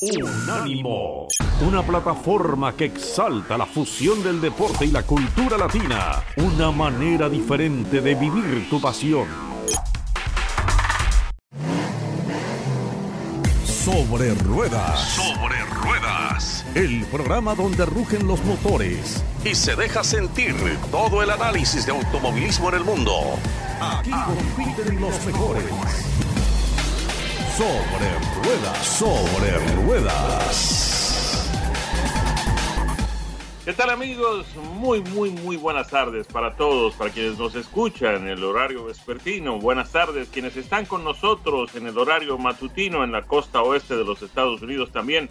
Unánimo, una plataforma que exalta la fusión del deporte y la cultura latina, una manera diferente de vivir tu pasión. Sobre ruedas. Sobre ruedas. El programa donde rugen los motores y se deja sentir todo el análisis de automovilismo en el mundo. Aquí compiten los mejores. Sobre ruedas, sobre ruedas. ¿Qué tal amigos? Muy, muy, muy buenas tardes para todos, para quienes nos escuchan en el horario vespertino. Buenas tardes quienes están con nosotros en el horario matutino en la costa oeste de los Estados Unidos también.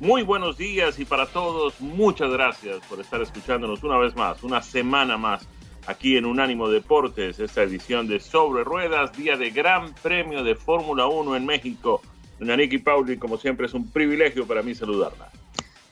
Muy buenos días y para todos, muchas gracias por estar escuchándonos una vez más, una semana más aquí en Unánimo Deportes, esta edición de Sobre Ruedas, día de Gran Premio de Fórmula 1 en México. Doña Nicky Pauli, como siempre, es un privilegio para mí saludarla.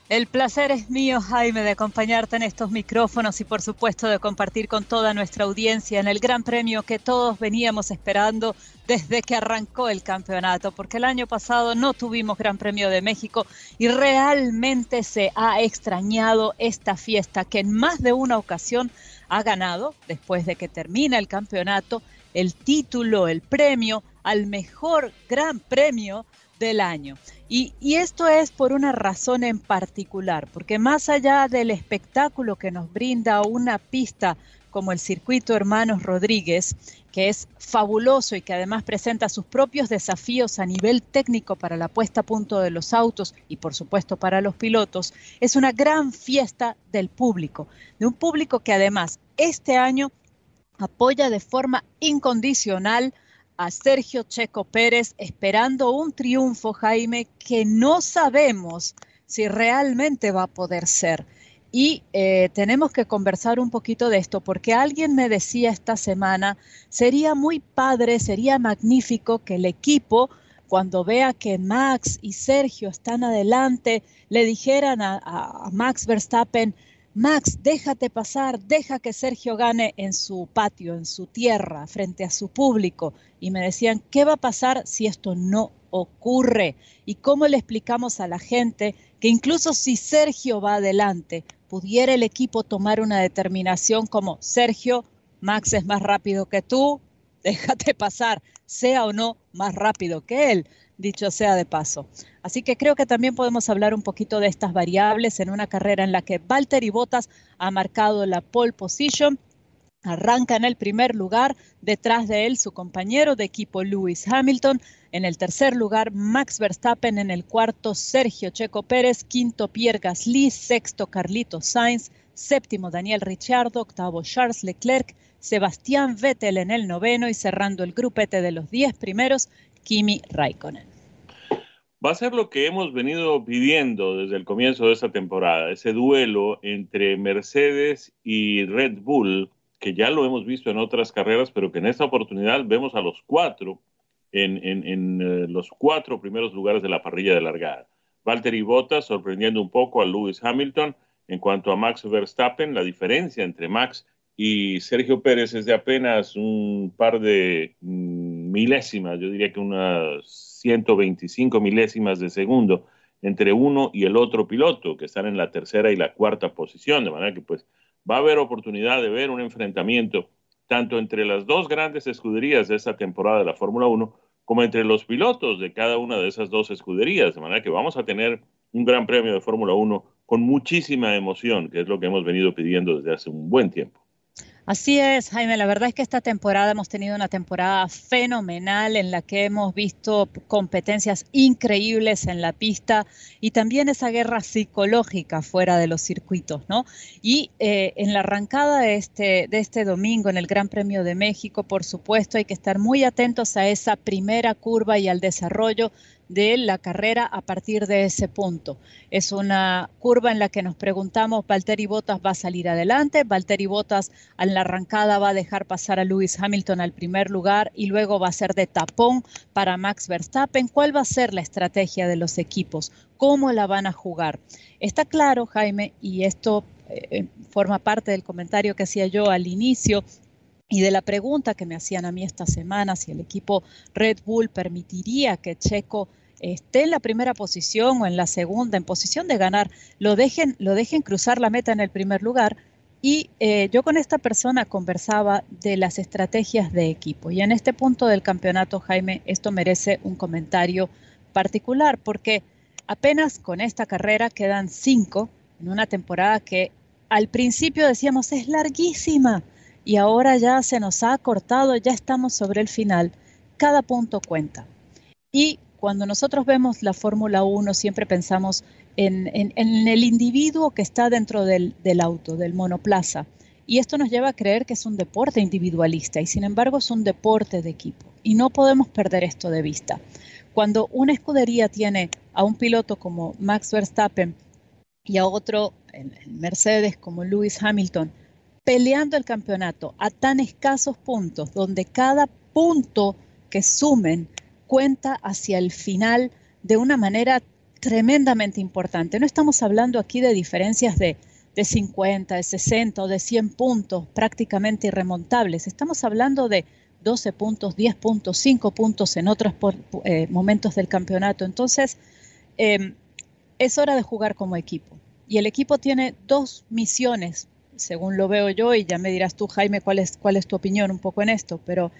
El placer es mío, Jaime, de acompañarte en estos micrófonos y por supuesto de compartir con toda nuestra audiencia en el Gran Premio que todos veníamos esperando desde que arrancó el campeonato, porque el año pasado no tuvimos Gran Premio de México y realmente se ha extrañado esta fiesta que en más de una ocasión ha ganado, después de que termina el campeonato, el título, el premio al mejor gran premio del año. Y, y, esto es por una razón en particular, porque más allá del espectáculo que nos brinda una pista como el circuito Hermanos Rodríguez, que es fabuloso y que además presenta sus propios desafíos a nivel técnico para la puesta a punto de los autos y por supuesto para los pilotos, es una gran fiesta del público, de un público que además este año apoya de forma incondicional a Sergio Checo Pérez esperando un triunfo, Jaime, que no sabemos si realmente va a poder ser. Y eh, tenemos que conversar un poquito de esto, porque alguien me decía esta semana, sería muy padre, sería magnífico que el equipo, cuando vea que Max y Sergio están adelante, le dijeran a, a Max Verstappen, Max, déjate pasar, deja que Sergio gane en su patio, en su tierra, frente a su público. Y me decían, ¿qué va a pasar si esto no ocurre? ¿Y cómo le explicamos a la gente que incluso si Sergio va adelante, pudiera el equipo tomar una determinación como Sergio, Max es más rápido que tú, déjate pasar, sea o no más rápido que él, dicho sea de paso. Así que creo que también podemos hablar un poquito de estas variables en una carrera en la que Valtteri Bottas ha marcado la pole position, arranca en el primer lugar, detrás de él su compañero de equipo Lewis Hamilton, en el tercer lugar, Max Verstappen. En el cuarto, Sergio Checo Pérez. Quinto, Pierre Gasly. Sexto, Carlito Sainz. Séptimo, Daniel Ricciardo. Octavo, Charles Leclerc. Sebastián Vettel en el noveno y cerrando el grupete de los diez primeros, Kimi Raikkonen. Va a ser lo que hemos venido pidiendo desde el comienzo de esta temporada, ese duelo entre Mercedes y Red Bull, que ya lo hemos visto en otras carreras, pero que en esta oportunidad vemos a los cuatro en, eh, los cuatro primeros lugares de la parrilla de largada. Valtteri Bottas sorprendiendo un poco a Lewis Hamilton. En cuanto a Max Verstappen, la diferencia entre Max y Sergio Pérez es de apenas un par de mm, milésimas, yo diría que unas 125 milésimas de segundo entre uno y el otro piloto, que están en la tercera y la cuarta posición, de manera que pues va a haber oportunidad de ver un enfrentamiento tanto entre las dos grandes escuderías de esta temporada de la Fórmula 1 como entre los pilotos de cada una de esas dos escuderías. De manera que vamos a tener un gran premio de Fórmula 1 con muchísima emoción, que es lo que hemos venido pidiendo desde hace un buen tiempo. Así es, Jaime. La verdad es que esta temporada hemos tenido una temporada fenomenal en la que hemos visto competencias increíbles en la pista y también esa guerra psicológica fuera de los circuitos, ¿no? Y eh, en la arrancada de este, de este domingo en el Gran Premio de México, por supuesto, hay que estar muy atentos a esa primera curva y al desarrollo de la carrera a partir de ese punto. Es una curva en la que nos preguntamos, Valtteri Bottas va a salir adelante, Valtteri Bottas en la arrancada va a dejar pasar a Lewis Hamilton al primer lugar y luego va a ser de tapón para Max Verstappen. ¿Cuál va a ser la estrategia de los equipos? ¿Cómo la van a jugar? Está claro, Jaime, y esto eh, forma parte del comentario que hacía yo al inicio y de la pregunta que me hacían a mí esta semana si el equipo Red Bull permitiría que Checo esté en la primera posición o en la segunda, en posición de ganar, lo dejen, lo dejen cruzar la meta en el primer lugar. Y eh, yo con esta persona conversaba de las estrategias de equipo. Y en este punto del campeonato, Jaime, esto merece un comentario particular, porque apenas con esta carrera quedan cinco en una temporada que al principio decíamos es larguísima y ahora ya se nos ha cortado, ya estamos sobre el final. Cada punto cuenta. Y cuando nosotros vemos la Fórmula 1, siempre pensamos en, el individuo que está dentro del, del auto, del monoplaza. Y esto nos lleva a creer que es un deporte individualista y sin embargo es un deporte de equipo. Y no podemos perder esto de vista. Cuando una escudería tiene a un piloto como Max Verstappen y a otro en Mercedes como Lewis Hamilton peleando el campeonato a tan escasos puntos, donde cada punto que sumen cuenta hacia el final de una manera tremendamente importante. No estamos hablando aquí de diferencias de, de 50, de 60 o de 100 puntos prácticamente irremontables. Estamos hablando de 12 puntos, 10 puntos, 5 puntos en otros eh, momentos del campeonato. Entonces, em, es hora de jugar como equipo. Y el equipo tiene dos misiones, según lo veo yo, y ya me dirás tú, Jaime, cuál es, cuál es tu opinión un poco en esto, pero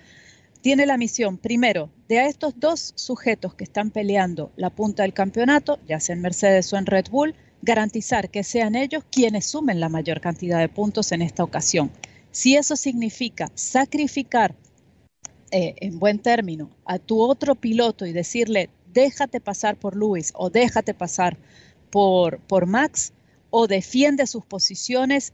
tiene la misión, primero, de a estos dos sujetos que están peleando la punta del campeonato, ya sea en Mercedes o en Red Bull, garantizar que sean ellos quienes sumen la mayor cantidad de puntos en esta ocasión. Si eso significa sacrificar eh, en buen término a tu otro piloto y decirle, déjate pasar por Luis o déjate pasar por, por Max o defiende sus posiciones,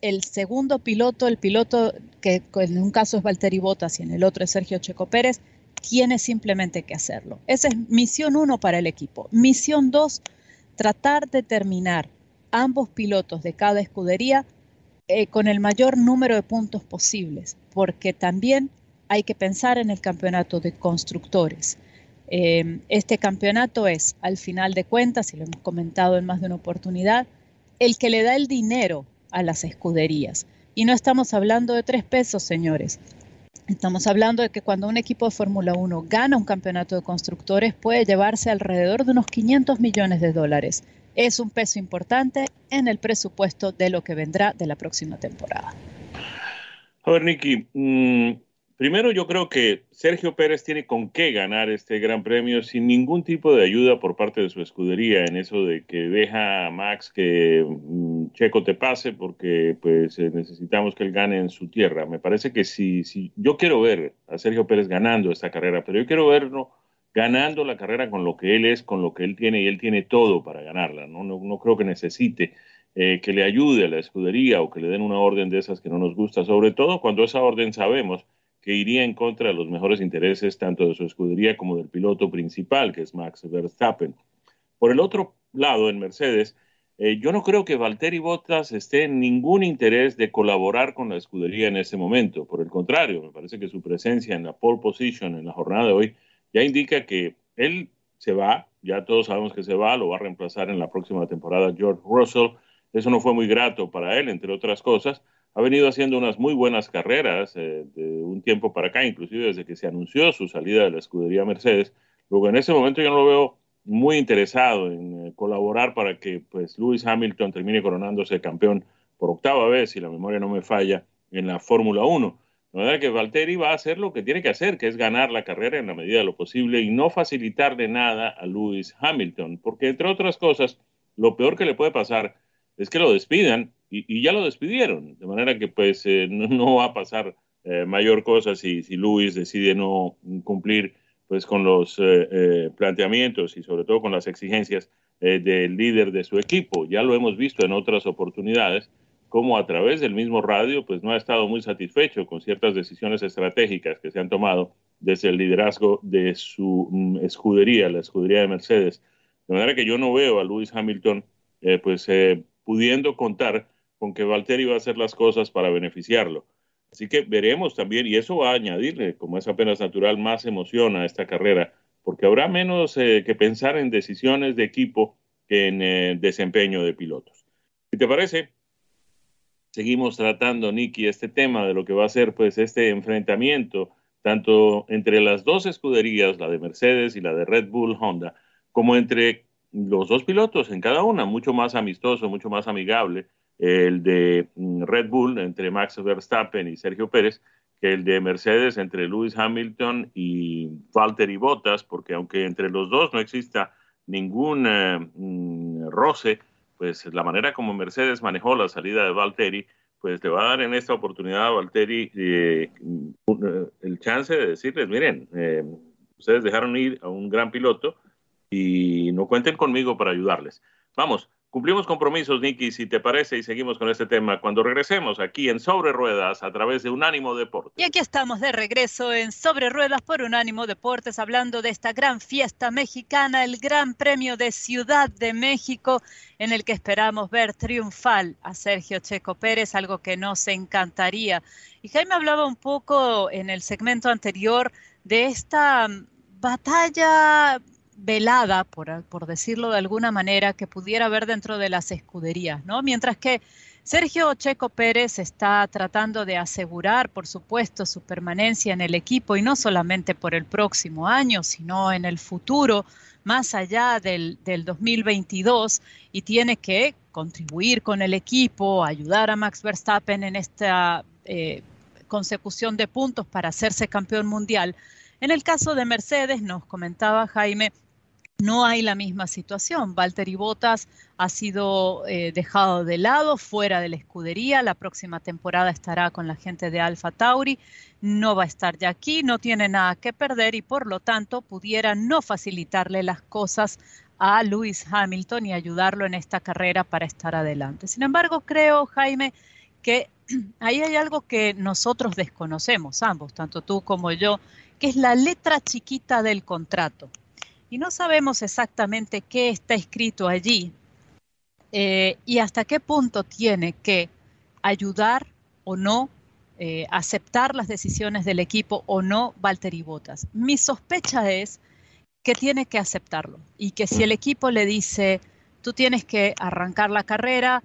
el segundo piloto, el piloto que en un caso es Valtteri Bottas y en el otro es Sergio Checo Pérez, tiene simplemente que hacerlo. Esa es misión uno para el equipo. Misión dos, tratar de terminar ambos pilotos de cada escudería eh, con el mayor número de puntos posibles, porque también hay que pensar en el campeonato de constructores. Eh, este campeonato es, al final de cuentas, y lo hemos comentado en más de una oportunidad, el que le da el dinero a las escuderías. Y no estamos hablando de tres pesos, señores. Estamos hablando de que cuando un equipo de Fórmula 1 gana un campeonato de constructores puede llevarse alrededor de unos 500 millones de dólares. Es un peso importante en el presupuesto de lo que vendrá de la próxima temporada. A ver, Nicky, mm, Primero, yo creo que Sergio Pérez tiene con qué ganar este gran premio sin ningún tipo de ayuda por parte de su escudería en eso de que deja a Max que mm, Checo te pase porque pues eh, necesitamos que él gane en su tierra. Me parece que si, si yo quiero ver a Sergio Pérez ganando esta carrera, pero yo quiero verlo ganando la carrera con lo que él es, con lo que él tiene y él tiene todo para ganarla. No, no, creo que necesite eh, que le ayude a la escudería o que le den una orden de esas que no nos gusta, sobre todo cuando esa orden sabemos que iría en contra de los mejores intereses tanto de su escudería como del piloto principal, que es Max Verstappen. Por el otro lado, en Mercedes, eh, yo no creo que Valtteri Bottas esté en ningún interés de colaborar con la escudería en ese momento. Por el contrario, me parece que su presencia en la pole position en la jornada de hoy ya indica que él se va, ya todos sabemos que se va, lo va a reemplazar en la próxima temporada George Russell. Eso no fue muy grato para él, entre otras cosas, ha venido haciendo unas muy buenas carreras eh, de un tiempo para acá, inclusive desde que se anunció su salida de la escudería Mercedes. Luego en ese momento yo no lo veo muy interesado en eh, colaborar para que pues Lewis Hamilton termine coronándose campeón por octava vez, si la memoria no me falla, en la Fórmula 1. La verdad que Valtteri va a hacer lo que tiene que hacer, que es ganar la carrera en la medida de lo posible y no facilitarle nada a Lewis Hamilton, porque entre otras cosas, lo peor que le puede pasar es que lo despidan y, ya lo despidieron, de manera que pues eh, no, va a pasar eh, mayor cosa si, si Luis decide no cumplir pues con los eh, planteamientos y sobre todo con las exigencias del líder de su equipo. Ya lo hemos visto en otras oportunidades, como a través del mismo radio pues no ha estado muy satisfecho con ciertas decisiones estratégicas que se han tomado desde el liderazgo de su mm, escudería, la escudería de Mercedes. De manera que yo no veo a Lewis Hamilton pues pudiendo contar con que Valtteri va a hacer las cosas para beneficiarlo. Así que veremos también, y eso va a añadirle, como es apenas natural, más emoción a esta carrera, porque habrá menos eh, que pensar en decisiones de equipo que en eh, desempeño de pilotos. Si te parece, seguimos tratando, Nicky, este tema de lo que va a ser pues este enfrentamiento tanto entre las dos escuderías, la de Mercedes y la de Red Bull Honda, como entre los dos pilotos en cada una, mucho más amistoso, mucho más amigable, el de mm, Red Bull entre Max Verstappen y Sergio Pérez, que el de Mercedes entre Lewis Hamilton y Valtteri Bottas, porque aunque entre los dos no exista ningún eh, mm, roce, pues la manera como Mercedes manejó la salida de Valtteri, pues le va a dar en esta oportunidad a Valtteri eh, el chance de decirles, miren, eh, ustedes dejaron ir a un gran piloto y no cuenten conmigo para ayudarles. Vamos, Cumplimos compromisos, Nicky, si te parece, y seguimos con este tema cuando regresemos aquí en Sobre Ruedas a través de Unánimo Deportes. Y aquí estamos de regreso en Sobre Ruedas por Unánimo Deportes, hablando de esta gran fiesta mexicana, el Gran Premio de Ciudad de México, en el que esperamos ver triunfal a Sergio Checo Pérez, algo que nos encantaría. Y Jaime hablaba un poco en el segmento anterior de esta batalla velada, por, por, decirlo de alguna manera, que pudiera haber dentro de las escuderías, ¿no? Mientras que Sergio Checo Pérez está tratando de asegurar, por supuesto, su permanencia en el equipo y no solamente por el próximo año, sino en el futuro, más allá del, del 2022, y tiene que contribuir con el equipo, ayudar a Max Verstappen en esta eh, consecución de puntos para hacerse campeón mundial. En el caso de Mercedes, nos comentaba Jaime, no hay la misma situación. Valtteri Bottas ha sido eh, dejado de lado, fuera de la escudería. La próxima temporada estará con la gente de Alfa Tauri. No va a estar ya aquí, no tiene nada que perder y por lo tanto pudiera no facilitarle las cosas a Lewis Hamilton y ayudarlo en esta carrera para estar adelante. Sin embargo, creo, Jaime, que ahí hay algo que nosotros desconocemos, ambos, tanto tú como yo, que es la letra chiquita del contrato y no sabemos exactamente qué está escrito allí eh, y hasta qué punto tiene que ayudar o no, eh, aceptar las decisiones del equipo o no Valtteri Bottas. Mi sospecha es que tiene que aceptarlo y que si el equipo le dice, tú tienes que arrancar la carrera,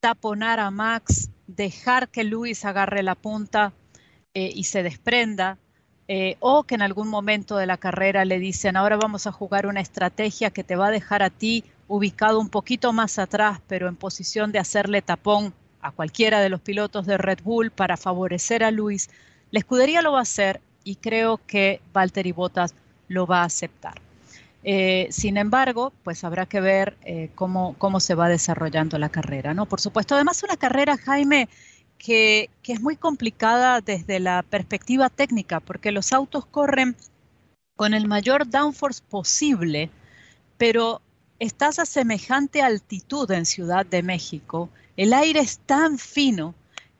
taponar a Max, dejar que Luis agarre la punta eh, y se desprenda, eh, o que en algún momento de la carrera le dicen, ahora vamos a jugar una estrategia que te va a dejar a ti ubicado un poquito más atrás, pero en posición de hacerle tapón a cualquiera de los pilotos de Red Bull para favorecer a Luis, la escudería lo va a hacer y creo que Valtteri Bottas lo va a aceptar. Eh, sin embargo, pues habrá que ver eh, cómo, cómo se va desarrollando la carrera, ¿no? Por supuesto, además una carrera, Jaime, que, es muy complicada desde la perspectiva técnica, porque los autos corren con el mayor downforce posible, pero estás a semejante altitud en Ciudad de México, el aire es tan fino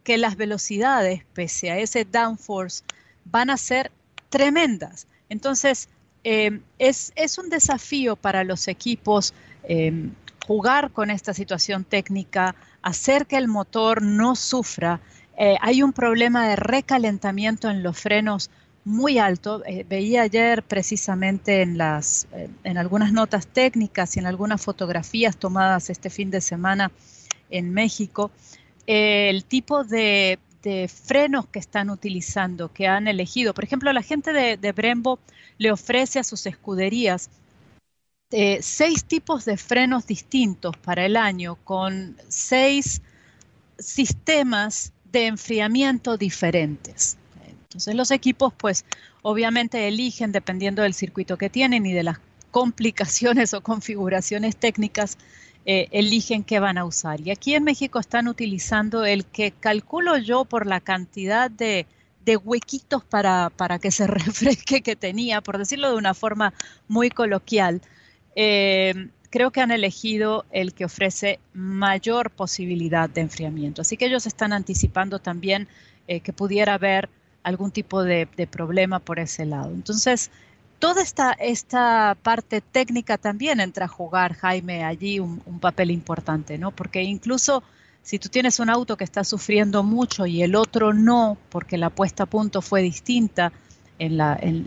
que las velocidades, pese a ese downforce, van a ser tremendas. Entonces, eh, es, un desafío para los equipos eh, jugar con esta situación técnica, hacer que el motor no sufra. Eh, hay un problema de recalentamiento en los frenos muy alto. Veía ayer precisamente en algunas notas técnicas y en algunas fotografías tomadas este fin de semana en México, el tipo de, frenos que están utilizando, que han elegido. Por ejemplo, la gente de, de Brembo le ofrece a sus escuderías eh, seis tipos de frenos distintos para el año con seis sistemas de enfriamiento diferentes. Entonces los equipos pues obviamente eligen dependiendo del circuito que tienen y de las complicaciones o configuraciones técnicas, eh, eligen qué van a usar. Y aquí en México están utilizando el que calculo yo por la cantidad de, de huequitos para, para que se refresque que tenía, por decirlo de una forma muy coloquial, eh, creo que han elegido el que ofrece mayor posibilidad de enfriamiento. Así que ellos están anticipando también eh, que pudiera haber algún tipo de, problema por ese lado. Entonces, toda esta, esta parte técnica también entra a jugar, Jaime, allí un, papel importante, ¿no? Porque incluso si tú tienes un auto que está sufriendo mucho y el otro no, porque la puesta a punto fue distinta en,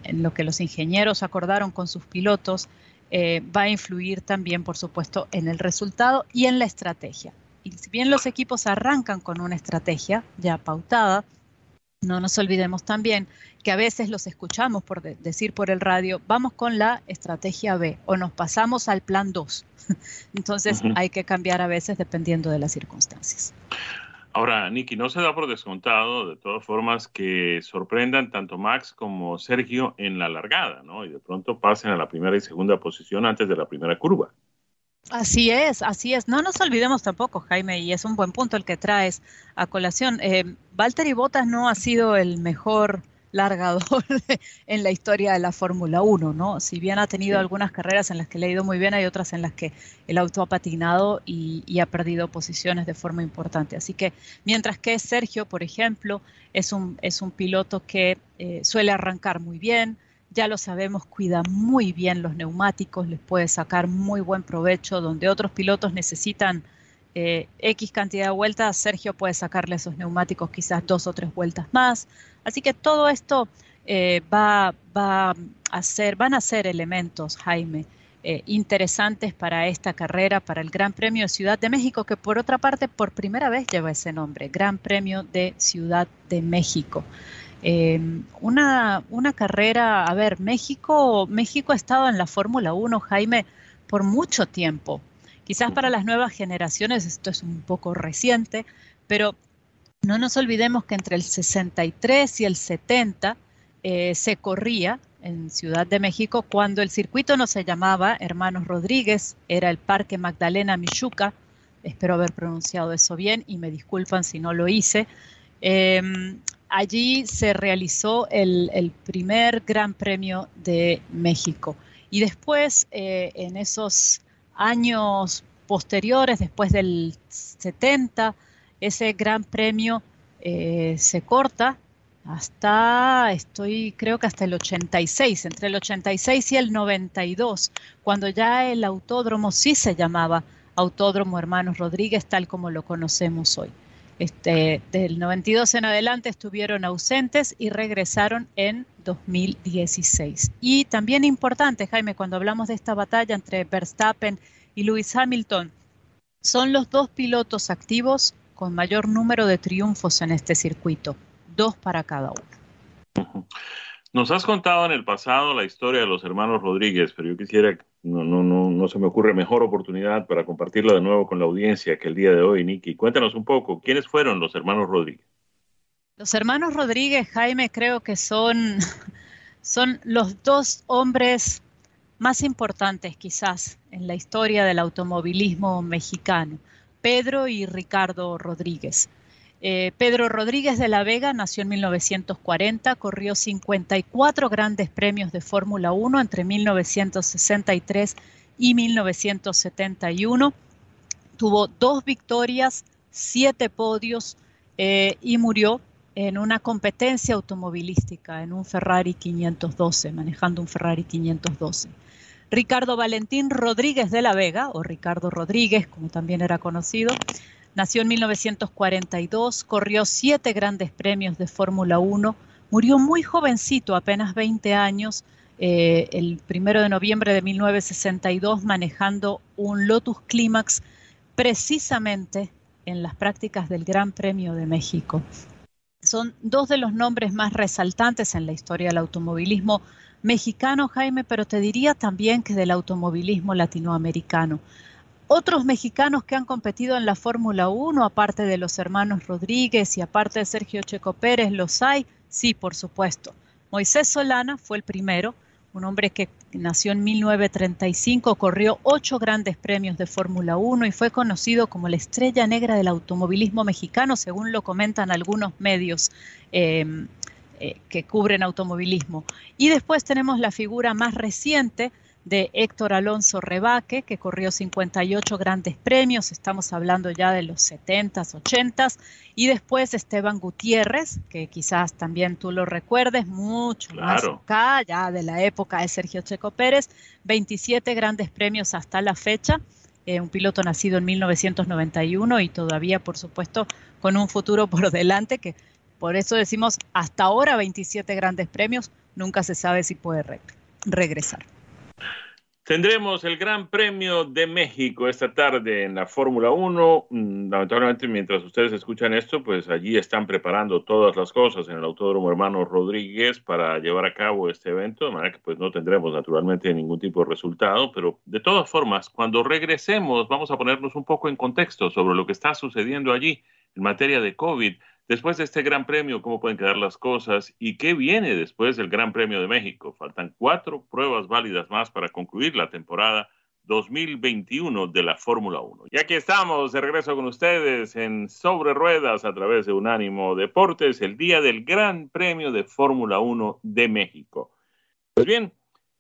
en lo que los ingenieros acordaron con sus pilotos, eh, va a influir también, por supuesto, en el resultado y en la estrategia. Y si bien los equipos arrancan con una estrategia ya pautada, No nos olvidemos también que a veces los escuchamos por decir por el radio, vamos con la estrategia B o nos pasamos al plan 2. Entonces hay que cambiar a veces dependiendo de las circunstancias. Ahora, Nicky, no se da por descontado, de todas formas, que sorprendan tanto Max como Sergio en la largada, ¿no? Y de pronto pasen a la primera y segunda posición antes de la primera curva. Así es, así es. No nos olvidemos tampoco, Jaime, y es un buen punto el que traes a colación. Eh, Valtteri Bottas no ha sido el mejor largador en la historia de la Fórmula 1, ¿no? Si bien ha tenido algunas carreras en las que le ha ido muy bien, hay otras en las que el auto ha patinado y, ha perdido posiciones de forma importante. Así que mientras que Sergio, por ejemplo, es un, es un piloto que eh, suele arrancar muy bien, ya lo sabemos, cuida muy bien los neumáticos, les puede sacar muy buen provecho, donde otros pilotos necesitan eh, X cantidad de vueltas, Sergio puede sacarle esos neumáticos quizás dos o tres vueltas más. Así que todo esto eh, va, a ser, van a ser elementos, Jaime, eh, interesantes para esta carrera, para el Gran Premio de Ciudad de México, que por otra parte por primera vez lleva ese nombre, Gran Premio de Ciudad de México. Una, una carrera, a ver, México, México ha estado en la Fórmula 1, Jaime, por mucho tiempo. Quizás para las nuevas generaciones esto es un poco reciente, pero no nos olvidemos que entre el 63 y el 70 eh, se corría en Ciudad de México cuando el circuito no se llamaba Hermanos Rodríguez, era el Parque Magdalena Michuca, espero haber pronunciado eso bien y me disculpan si no lo hice. Em, allí se realizó el, primer Gran Premio de México y después eh, en esos años posteriores, después del 70, ese gran premio eh, se corta hasta, estoy creo que hasta el 86, entre el 86 y el 92, cuando ya el autódromo sí se llamaba Autódromo Hermanos Rodríguez, tal como lo conocemos hoy. Este, del 92 en adelante estuvieron ausentes y regresaron en 2016. Y también importante, Jaime, cuando hablamos de esta batalla entre Verstappen y Lewis Hamilton, son los dos pilotos activos con mayor número de triunfos en este circuito, dos para cada uno. Nos has contado en el pasado la historia de los hermanos Rodríguez, pero yo quisiera, no, no, no, se me ocurre mejor oportunidad para compartirla de nuevo con la audiencia que el día de hoy, Nicky. Cuéntanos un poco, ¿quiénes fueron los hermanos Rodríguez? Los hermanos Rodríguez, Jaime, creo que son, son los dos hombres más importantes quizás en la historia del automovilismo mexicano, Pedro y Ricardo Rodríguez. Eh, Pedro Rodríguez de la Vega nació en 1940, corrió 54 grandes premios de Fórmula 1 entre 1963 y 1971. Tuvo dos victorias, siete podios eh, y murió en una competencia automovilística, en un Ferrari 512, manejando un Ferrari 512. Ricardo Valentín Rodríguez de la Vega, o Ricardo Rodríguez, como también era conocido, nació en 1942, corrió siete grandes premios de Fórmula 1, murió muy jovencito, apenas 20 años, eh, el primero de noviembre de 1962, manejando un Lotus Climax precisamente en las prácticas del Gran Premio de México. Son dos de los nombres más resaltantes en la historia del automovilismo mexicano, Jaime, pero te diría también que del automovilismo latinoamericano. Otros mexicanos que han competido en la Fórmula 1, aparte de los hermanos Rodríguez y aparte de Sergio Checo Pérez, ¿los hay? Sí, por supuesto. Moisés Solana fue el primero, un hombre que nació en 1935, corrió ocho grandes premios de Fórmula 1 y fue conocido como la estrella negra del automovilismo mexicano, según lo comentan algunos medios eh, eh, que cubren automovilismo. Y después tenemos la figura más reciente de Héctor Alonso Rebaque, que corrió 58 grandes premios, estamos hablando ya de los 70s, 80s, y después Esteban Gutiérrez, que quizás también tú lo recuerdes, mucho más acá, ya de la época de Sergio Checo Pérez, 27 grandes premios hasta la fecha, eh, un piloto nacido en 1991 y todavía, por supuesto, con un futuro por delante que por eso decimos hasta ahora 27 grandes premios, nunca se sabe si puede regresar. Tendremos el Gran Premio de México esta tarde en la Fórmula 1. Mm, lamentablemente, mientras ustedes escuchan esto, pues allí están preparando todas las cosas en el Autódromo Hermano Rodríguez para llevar a cabo este evento, de manera que pues no tendremos naturalmente ningún tipo de resultado, pero de todas formas, cuando regresemos vamos a ponernos un poco en contexto sobre lo que está sucediendo allí en materia de COVID Después de este Gran Premio, ¿cómo pueden quedar las cosas? ¿Y qué viene después del Gran Premio de México? Faltan cuatro pruebas válidas más para concluir la temporada 2021 de la Fórmula 1. Y aquí estamos de regreso con ustedes en Sobre Ruedas a través de Unánimo Deportes, el día del Gran Premio de Fórmula 1 de México. Pues bien,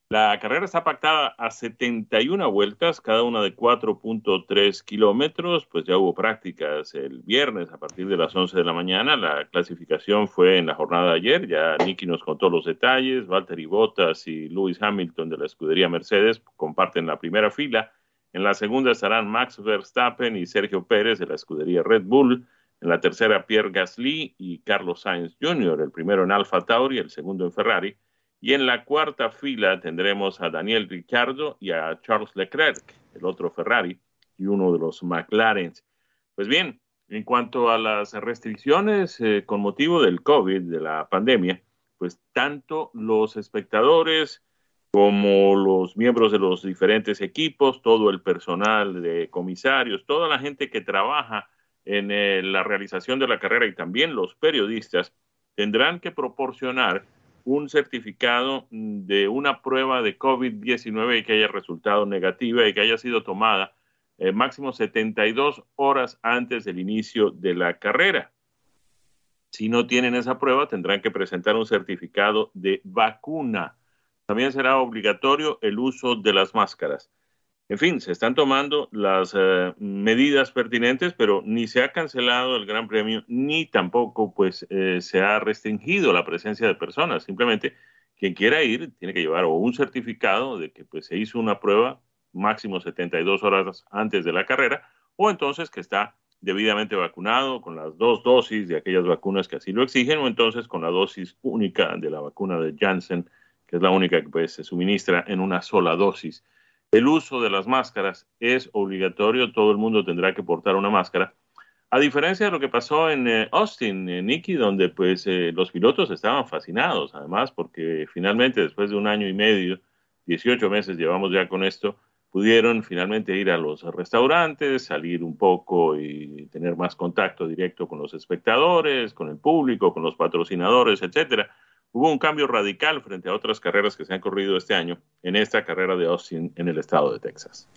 la carrera está pactada a 71 vueltas, cada una de 4.3 kilómetros. Pues ya hubo prácticas el viernes a partir de las 11 de la mañana. La clasificación fue en la jornada de ayer. Ya Nicky nos contó los detalles. Valtteri Bottas y Lewis Hamilton de la escudería Mercedes comparten la primera fila. En la segunda estarán Max Verstappen y Sergio Pérez de la escudería Red Bull. En la tercera, Pierre Gasly y Carlos Sainz Jr., el primero en Alfa Tauri, el segundo en Ferrari. Y en la cuarta fila tendremos a Daniel Ricciardo y a Charles Leclerc, el otro Ferrari y uno de los McLaren. Pues bien, en cuanto a las restricciones eh, con motivo del COVID, de la pandemia, pues tanto los espectadores como los miembros de los diferentes equipos, todo el personal de comisarios, toda la gente que trabaja en eh, la realización de la carrera y también los periodistas tendrán que proporcionar un certificado mm, de una prueba de COVID-19 y que haya resultado negativa y que haya sido tomada eh, máximo 72 horas antes del inicio de la carrera. Si no tienen esa prueba, tendrán que presentar un certificado de vacuna. También será obligatorio el uso de las máscaras. En fin, se están tomando las eh, medidas pertinentes, pero ni se ha cancelado el Gran Premio, ni tampoco pues eh, se ha restringido la presencia de personas. Simplemente quien quiera ir tiene que llevar o un certificado de que pues se hizo una prueba máximo 72 horas antes de la carrera, o entonces que está debidamente vacunado con las dos dosis de aquellas vacunas que así lo exigen, o entonces con la dosis única de la vacuna de Janssen, que es la única que pues, se suministra en una sola dosis. El uso de las máscaras es obligatorio, todo el mundo tendrá que portar una máscara. A diferencia de lo que pasó en eh, Austin, en Nicky, donde pues eh, los pilotos estaban fascinados, además, porque finalmente después de un año y medio, 18 meses llevamos ya con esto, pudieron finalmente ir a los restaurantes, salir un poco y tener más contacto directo con los espectadores, con el público, con los patrocinadores, etcétera hubo un cambio radical frente a otras carreras que se han corrido este año en esta carrera de Austin en el estado de Texas.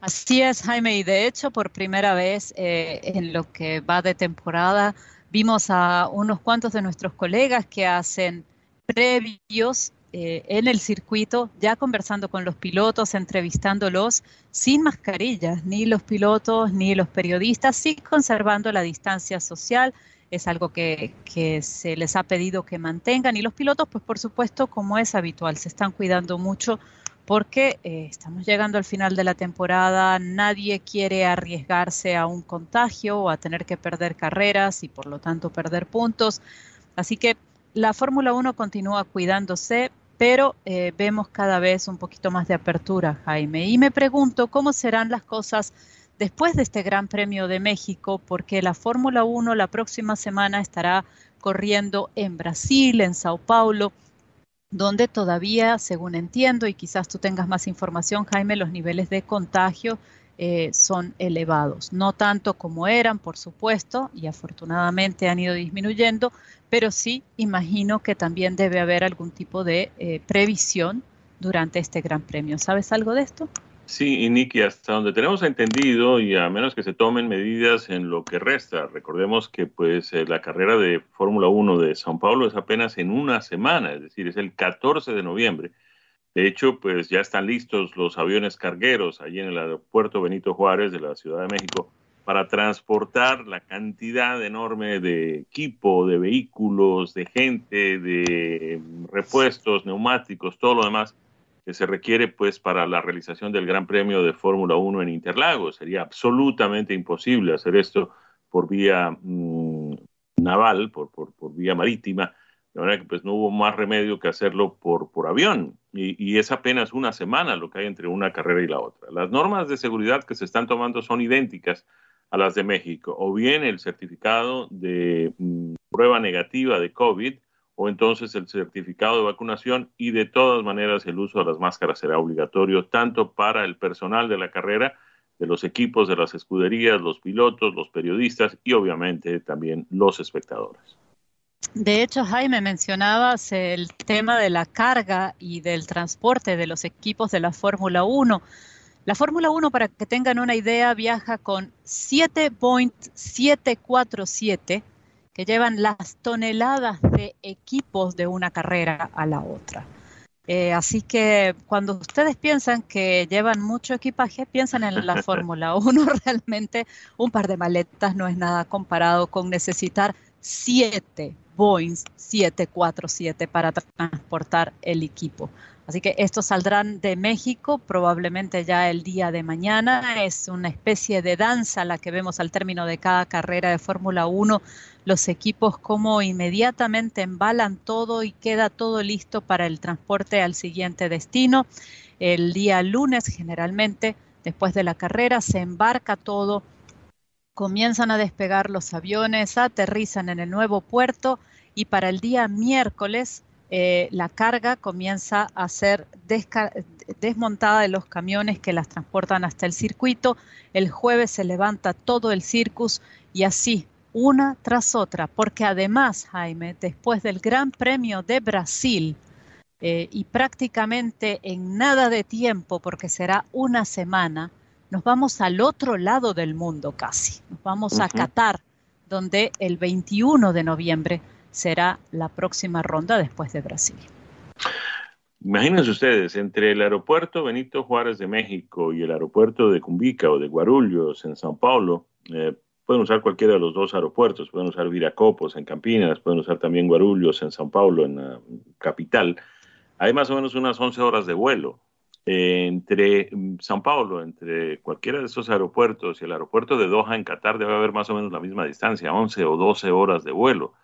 Así es, Jaime, y de hecho por primera vez eh, en lo que va de temporada vimos a unos cuantos de nuestros colegas que hacen previos eh, en el circuito, ya conversando con los pilotos, entrevistándolos sin mascarillas, ni los pilotos ni los periodistas, sí conservando la distancia social, es algo que, se les ha pedido que mantengan y los pilotos, pues por supuesto, como es habitual, se están cuidando mucho porque eh, estamos llegando al final de la temporada, nadie quiere arriesgarse a un contagio o a tener que perder carreras y por lo tanto perder puntos. Así que la Fórmula 1 continúa cuidándose, pero eh, vemos cada vez un poquito más de apertura, Jaime. Y me pregunto cómo serán las cosas después de este Gran Premio de México, porque la Fórmula 1 la próxima semana estará corriendo en Brasil, en Sao Paulo, donde todavía, según entiendo, y quizás tú tengas más información, Jaime, los niveles de contagio eh, son elevados. No tanto como eran, por supuesto, y afortunadamente han ido disminuyendo, pero sí imagino que también debe haber algún tipo de eh, previsión durante este Gran Premio. ¿Sabes algo de esto? Sí, y Nicky, hasta donde tenemos entendido, y a menos que se tomen medidas en lo que resta, recordemos que pues eh, la carrera de Fórmula 1 de São Paulo es apenas en una semana, es decir, es el 14 de noviembre. De hecho, pues ya están listos los aviones cargueros allí en el aeropuerto Benito Juárez de la Ciudad de México para transportar la cantidad enorme de equipo, de vehículos, de gente, de repuestos, neumáticos, todo lo demás que se requiere pues para la realización del Gran Premio de Fórmula 1 en Interlagos. Sería absolutamente imposible hacer esto por vía mm, naval, por, por, vía marítima, De manera que pues no hubo más remedio que hacerlo por, por avión. Y, y, es apenas una semana lo que hay entre una carrera y la otra. Las normas de seguridad que se están tomando son idénticas a las de México. O bien el certificado de mm, prueba negativa de COVID o entonces el certificado de vacunación y de todas maneras el uso de las máscaras será obligatorio tanto para el personal de la carrera, de los equipos de las escuderías, los pilotos, los periodistas y obviamente también los espectadores. De hecho, Jaime, mencionabas el tema de la carga y del transporte de los equipos de la Fórmula 1. La Fórmula 1, para que tengan una idea, viaja con 7.747 que llevan las toneladas de equipos de una carrera a la otra. Eh, así que cuando ustedes piensan que llevan mucho equipaje, piensan en la Fórmula 1. Realmente un par de maletas no es nada comparado con necesitar siete Boeing 747 para transportar el equipo. Así que estos saldrán de México probablemente ya el día de mañana. Es una especie de danza la que vemos al término de cada carrera de Fórmula 1. Los equipos como inmediatamente embalan todo y queda todo listo para el transporte al siguiente destino. El día lunes generalmente, después de la carrera, se embarca todo comienzan a despegar los aviones, aterrizan en el nuevo puerto y para el día miércoles eh, la carga comienza a ser desmontada de los camiones que las transportan hasta el circuito. El jueves se levanta todo el circus y así una tras otra, porque además, Jaime, después del Gran Premio de Brasil, eh, y prácticamente en nada de tiempo, porque será una semana, nos vamos al otro lado del mundo casi. Nos vamos a Qatar, donde el 21 de noviembre será la próxima ronda después de Brasil. Imagínense ustedes, entre el aeropuerto Benito Juárez de México y el aeropuerto de Cumbica o de Guarulhos en Sao Paulo, eh, pueden usar cualquiera de los dos aeropuertos, pueden usar Viracopos en Campinas, pueden usar también Guarulhos en Sao Paulo, en la capital. Hay más o menos unas 11 horas de vuelo entre mm, San Paulo, entre cualquiera de esos aeropuertos y el aeropuerto de Doha en Qatar debe haber más o menos la misma distancia, 11 o 12 horas de vuelo.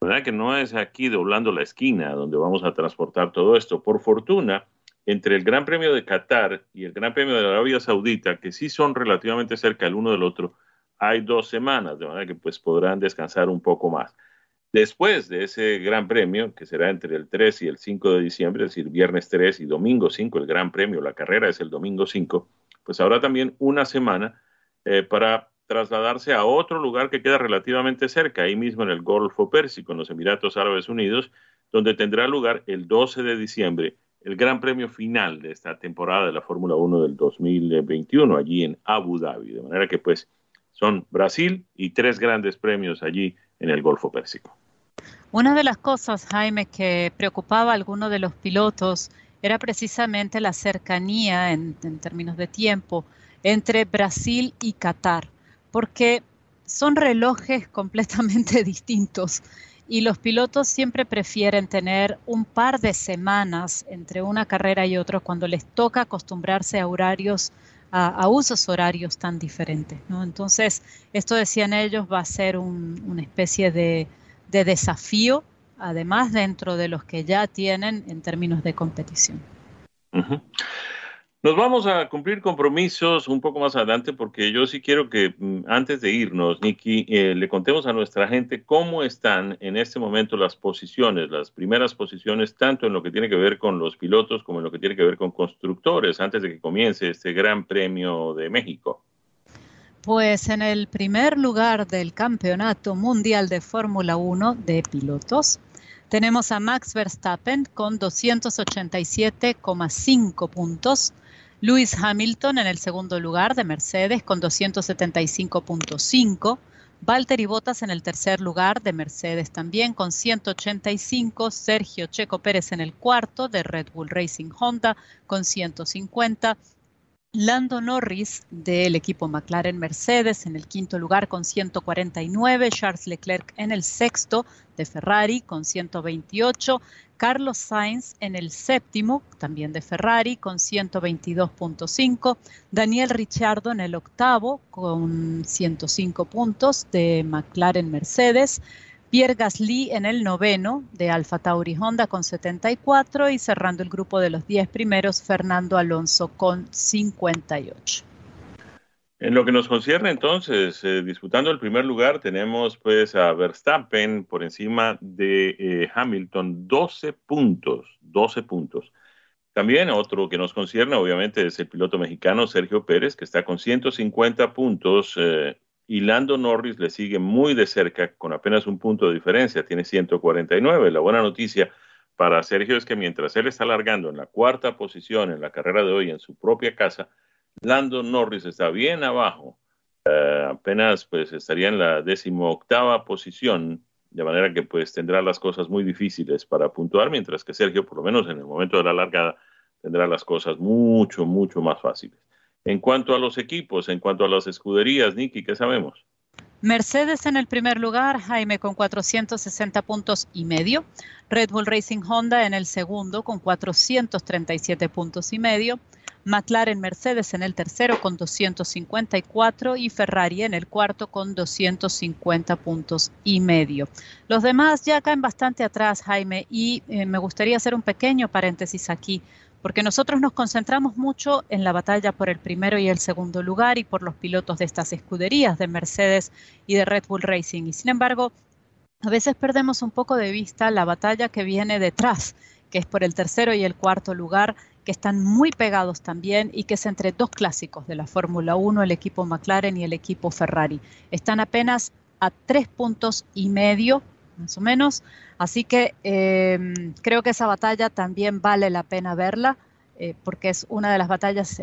¿Verdad que no es aquí doblando la esquina donde vamos a transportar todo esto? Por fortuna, entre el Gran Premio de Qatar y el Gran Premio de Arabia Saudita, que sí son relativamente cerca el uno del otro, hay dos semanas, de manera que pues podrán descansar un poco más. Después de ese gran premio, que será entre el 3 y el 5 de diciembre, es decir, viernes 3 y domingo 5, el gran premio, la carrera es el domingo 5, pues habrá también una semana eh, para trasladarse a otro lugar que queda relativamente cerca, ahí mismo en el Golfo Pérsico, en los Emiratos Árabes Unidos, donde tendrá lugar el 12 de diciembre el gran premio final de esta temporada de la Fórmula 1 del 2021, allí en Abu Dhabi. De manera que pues son Brasil y tres grandes premios allí en el Golfo Pérsico. Una de las cosas, Jaime, que preocupaba a algunos de los pilotos era precisamente la cercanía en, términos de tiempo entre Brasil y Qatar, porque son relojes completamente distintos y los pilotos siempre prefieren tener un par de semanas entre una carrera y otra cuando les toca acostumbrarse a horarios, a, usos horarios tan diferentes. ¿no? Entonces, esto decían ellos va a ser una especie de, de desafío, además dentro de los que ya tienen en términos de competición. Nos vamos a cumplir compromisos un poco más adelante porque yo sí quiero que mm, antes de irnos, Nicky, eh, le contemos a nuestra gente cómo están en este momento las posiciones, las primeras posiciones, tanto en lo que tiene que ver con los pilotos como en lo que tiene que ver con constructores, antes de que comience este Gran Premio de México. Pues en el primer lugar del Campeonato Mundial de Fórmula 1 de pilotos tenemos a Max Verstappen con 287,5 puntos. Lewis Hamilton en el segundo lugar de Mercedes con 275.5. Valtteri Bottas en el tercer lugar de Mercedes también con 185. Sergio Checo Pérez en el cuarto de Red Bull Racing Honda con 150. Lando Norris del equipo McLaren Mercedes en el quinto lugar con 149, Charles Leclerc en el sexto de Ferrari con 128, Carlos Sainz en el séptimo también de Ferrari con 122.5, Daniel Ricciardo en el octavo con 105 puntos de McLaren Mercedes, Pierre Gasly en el noveno de Alfa Tauri Honda con 74 y cerrando el grupo de los 10 primeros Fernando Alonso con 58. En lo que nos concierne entonces, eh, disputando el primer lugar, tenemos pues a Verstappen por encima de eh, Hamilton, 12 puntos, 12 puntos. También otro que nos concierne, obviamente, es el piloto mexicano Sergio Pérez, que está con 150 puntos eh, y Lando Norris le sigue muy de cerca con apenas un punto de diferencia, tiene 149. La buena noticia para Sergio es que mientras él está largando en la cuarta posición en la carrera de hoy en su propia casa, Lando Norris está bien abajo, eh, apenas pues estaría en la decimoctava posición, de manera que pues tendrá las cosas muy difíciles para puntuar, mientras que Sergio, por lo menos en el momento de la largada, tendrá las cosas mucho, mucho más fáciles. En cuanto a los equipos, en cuanto a las escuderías, Nicky, ¿qué sabemos? Mercedes en el primer lugar, Jaime con 460 puntos y medio. Red Bull Racing Honda en el segundo con 437 puntos y medio. McLaren Mercedes en el tercero con 254 y Ferrari en el cuarto con 250 puntos y medio. Los demás ya caen bastante atrás, Jaime, y eh, me gustaría hacer un pequeño paréntesis aquí, porque nosotros nos concentramos mucho en la batalla por el primero y el segundo lugar y por los pilotos de estas escuderías de Mercedes y de Red Bull Racing. Y sin embargo, a veces perdemos un poco de vista la batalla que viene detrás, que es por el tercero y el cuarto lugar que están muy pegados también y que es entre dos clásicos de la Fórmula 1, el equipo McLaren y el equipo Ferrari. Están apenas a tres puntos y medio, más o menos, así que em, creo que esa batalla también vale la pena verla, eh, porque es una de las batallas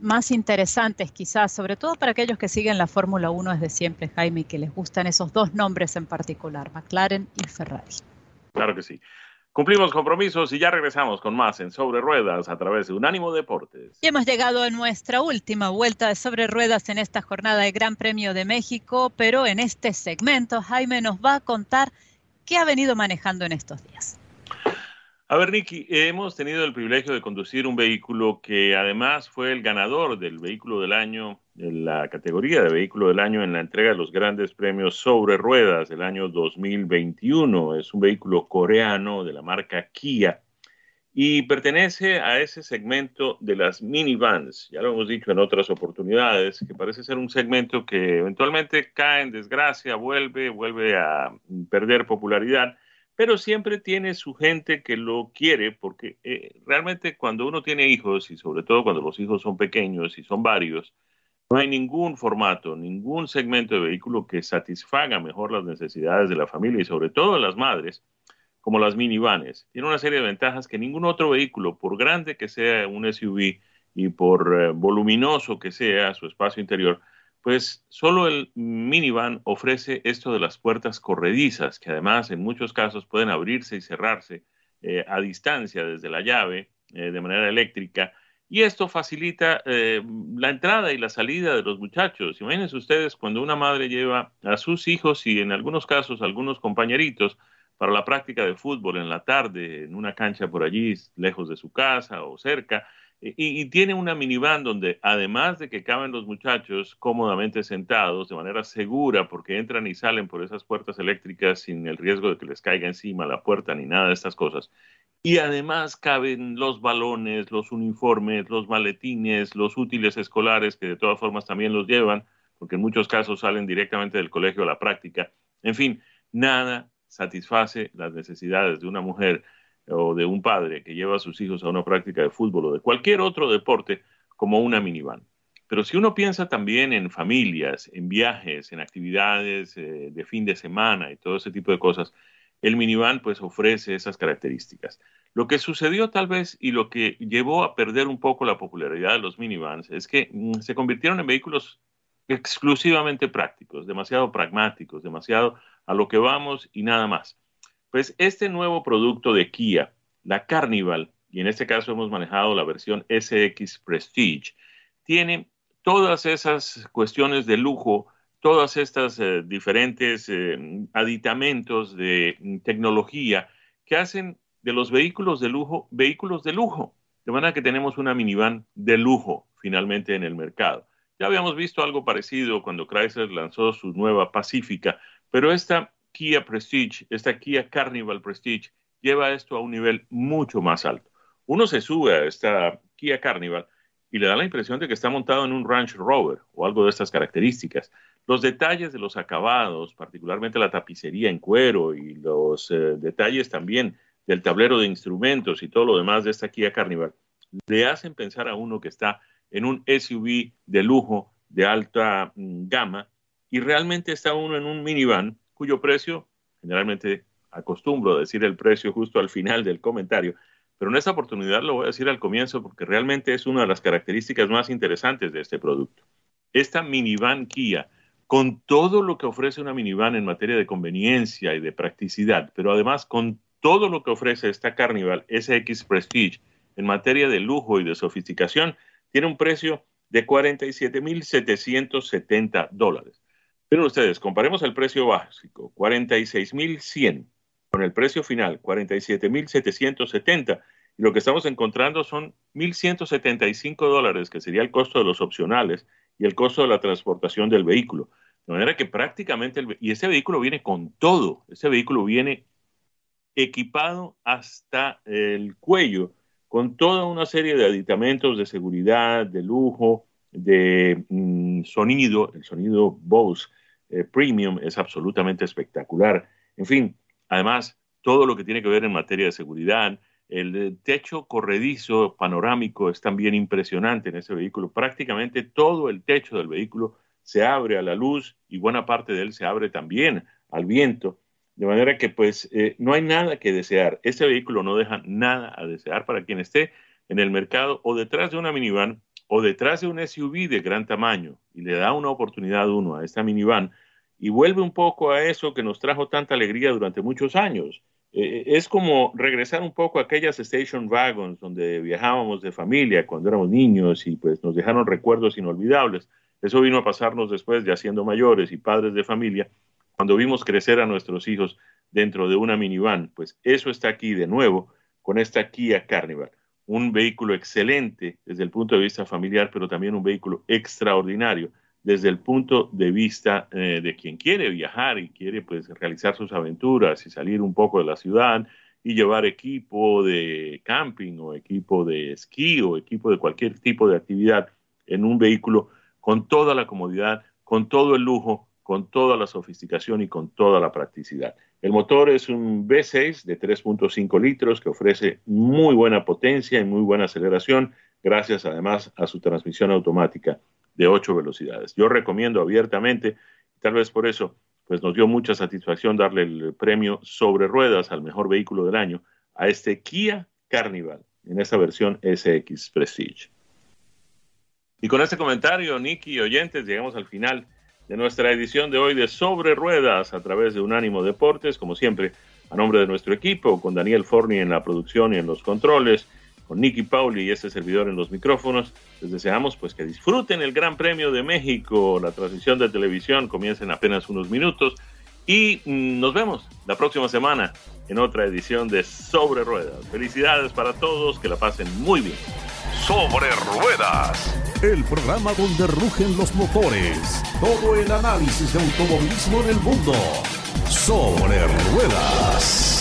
más interesantes quizás, sobre todo para aquellos que siguen la Fórmula 1 desde siempre, Jaime, y que les gustan esos dos nombres en particular, McLaren y Ferrari. Claro que sí. Cumplimos compromisos y ya regresamos con más en Sobre Ruedas a través de Unánimo Deportes. Y hemos llegado a nuestra última vuelta de Sobre Ruedas en esta jornada de Gran Premio de México, pero en este segmento Jaime nos va a contar qué ha venido manejando en estos días. A ver, Nicky, hemos tenido el privilegio de conducir un vehículo que además fue el ganador del vehículo del año, la categoría de vehículo del año en la entrega de los grandes premios sobre ruedas del año 2021. Es un vehículo coreano de la marca Kia y pertenece a ese segmento de las minivans. Ya lo hemos dicho en otras oportunidades, que parece ser un segmento que eventualmente cae en desgracia, vuelve, vuelve a perder popularidad pero siempre tiene su gente que lo quiere, porque eh, realmente cuando uno tiene hijos, y sobre todo cuando los hijos son pequeños y son varios, no hay ningún formato, ningún segmento de vehículo que satisfaga mejor las necesidades de la familia y sobre todo de las madres, como las minivanes. Tiene una serie de ventajas que ningún otro vehículo, por grande que sea un SUV y por eh, voluminoso que sea su espacio interior, pues solo el minivan ofrece esto de las puertas corredizas, que además en muchos casos pueden abrirse y cerrarse eh, a distancia desde la llave eh, de manera eléctrica. Y esto facilita eh, la entrada y la salida de los muchachos. Imagínense ustedes cuando una madre lleva a sus hijos y en algunos casos algunos compañeritos para la práctica de fútbol en la tarde, en una cancha por allí, lejos de su casa o cerca, y, tiene una minivan donde además de que caben los muchachos cómodamente sentados de manera segura porque entran y salen por esas puertas eléctricas sin el riesgo de que les caiga encima la puerta ni nada de estas cosas. Y además caben los balones, los uniformes, los maletines, los útiles escolares que de todas formas también los llevan porque en muchos casos salen directamente del colegio a la práctica. En fin, nada satisface las necesidades de una mujer o de un padre que lleva a sus hijos a una práctica de fútbol o de cualquier otro deporte como una minivan. Pero si uno piensa también en familias, en viajes, en actividades eh, de fin de semana y todo ese tipo de cosas, el minivan pues ofrece esas características. Lo que sucedió tal vez y lo que llevó a perder un poco la popularidad de los minivans es que mm, se convirtieron en vehículos exclusivamente prácticos, demasiado pragmáticos, demasiado a lo que vamos y nada más. Pues este nuevo producto de Kia, la Carnival, y en este caso hemos manejado la versión SX Prestige, tiene todas esas cuestiones de lujo, todas estas eh, diferentes eh, aditamentos de mm, tecnología que hacen de los vehículos de lujo vehículos de lujo. De manera que tenemos una minivan de lujo finalmente en el mercado. Ya habíamos visto algo parecido cuando Chrysler lanzó su nueva Pacífica, pero esta Kia Prestige, esta Kia Carnival Prestige, lleva esto a un nivel mucho más alto. Uno se sube a esta Kia Carnival y le da la impresión de que está montado en un Range Rover o algo de estas características. Los detalles de los acabados, particularmente la tapicería en cuero y los eh, detalles también del tablero de instrumentos y todo lo demás de esta Kia Carnival, le hacen pensar a uno que está en un SUV de lujo de alta mm, gama y realmente está uno en un minivan cuyo precio, generalmente acostumbro a decir el precio justo al final del comentario, pero en esta oportunidad lo voy a decir al comienzo porque realmente es una de las características más interesantes de este producto. Esta minivan Kia, con todo lo que ofrece una minivan en materia de conveniencia y de practicidad, pero además con todo lo que ofrece esta Carnival SX Prestige en materia de lujo y de sofisticación, tiene un precio de 47.770 dólares. Miren ustedes, comparemos el precio básico, 46.100, con el precio final, 47.770, y lo que estamos encontrando son 1.175 dólares, que sería el costo de los opcionales y el costo de la transportación del vehículo. De manera que prácticamente, y ese vehículo viene con todo, ese vehículo viene equipado hasta el cuello con toda una serie de aditamentos de seguridad, de lujo, de mm, sonido. El sonido Bose eh, Premium es absolutamente espectacular. En fin, además, todo lo que tiene que ver en materia de seguridad, el techo corredizo panorámico es también impresionante en ese vehículo. Prácticamente todo el techo del vehículo se abre a la luz y buena parte de él se abre también al viento. De manera que pues eh, no hay nada que desear. Este vehículo no deja nada a desear para quien esté en el mercado o detrás de una minivan o detrás de un SUV de gran tamaño y le da una oportunidad uno a esta minivan y vuelve un poco a eso que nos trajo tanta alegría durante muchos años. Eh, es como regresar un poco a aquellas station wagons donde viajábamos de familia cuando éramos niños y pues nos dejaron recuerdos inolvidables. Eso vino a pasarnos después ya siendo mayores y padres de familia cuando vimos crecer a nuestros hijos dentro de una minivan, pues eso está aquí de nuevo con esta Kia Carnival. Un vehículo excelente desde el punto de vista familiar, pero también un vehículo extraordinario desde el punto de vista eh, de quien quiere viajar y quiere pues realizar sus aventuras y salir un poco de la ciudad y llevar equipo de camping o equipo de esquí o equipo de cualquier tipo de actividad en un vehículo con toda la comodidad, con todo el lujo con toda la sofisticación y con toda la practicidad. El motor es un V6 de 3.5 litros que ofrece muy buena potencia y muy buena aceleración, gracias además a su transmisión automática de 8 velocidades. Yo recomiendo abiertamente, tal vez por eso, pues nos dio mucha satisfacción darle el premio sobre ruedas al mejor vehículo del año a este Kia Carnival en esta versión SX Prestige. Y con este comentario, Nicky y oyentes, llegamos al final de nuestra edición de hoy de Sobre Ruedas a través de Unánimo Deportes, como siempre, a nombre de nuestro equipo, con Daniel Forni en la producción y en los controles, con Nicky Pauli y este servidor en los micrófonos. Les deseamos pues que disfruten el Gran Premio de México, la transmisión de televisión comienza en apenas unos minutos y mm, nos vemos la próxima semana en otra edición de Sobre Ruedas. Felicidades para todos, que la pasen muy bien. Sobre Ruedas, el programa donde rugen los motores. Todo el análisis de automovilismo en el mundo. Sobre Ruedas.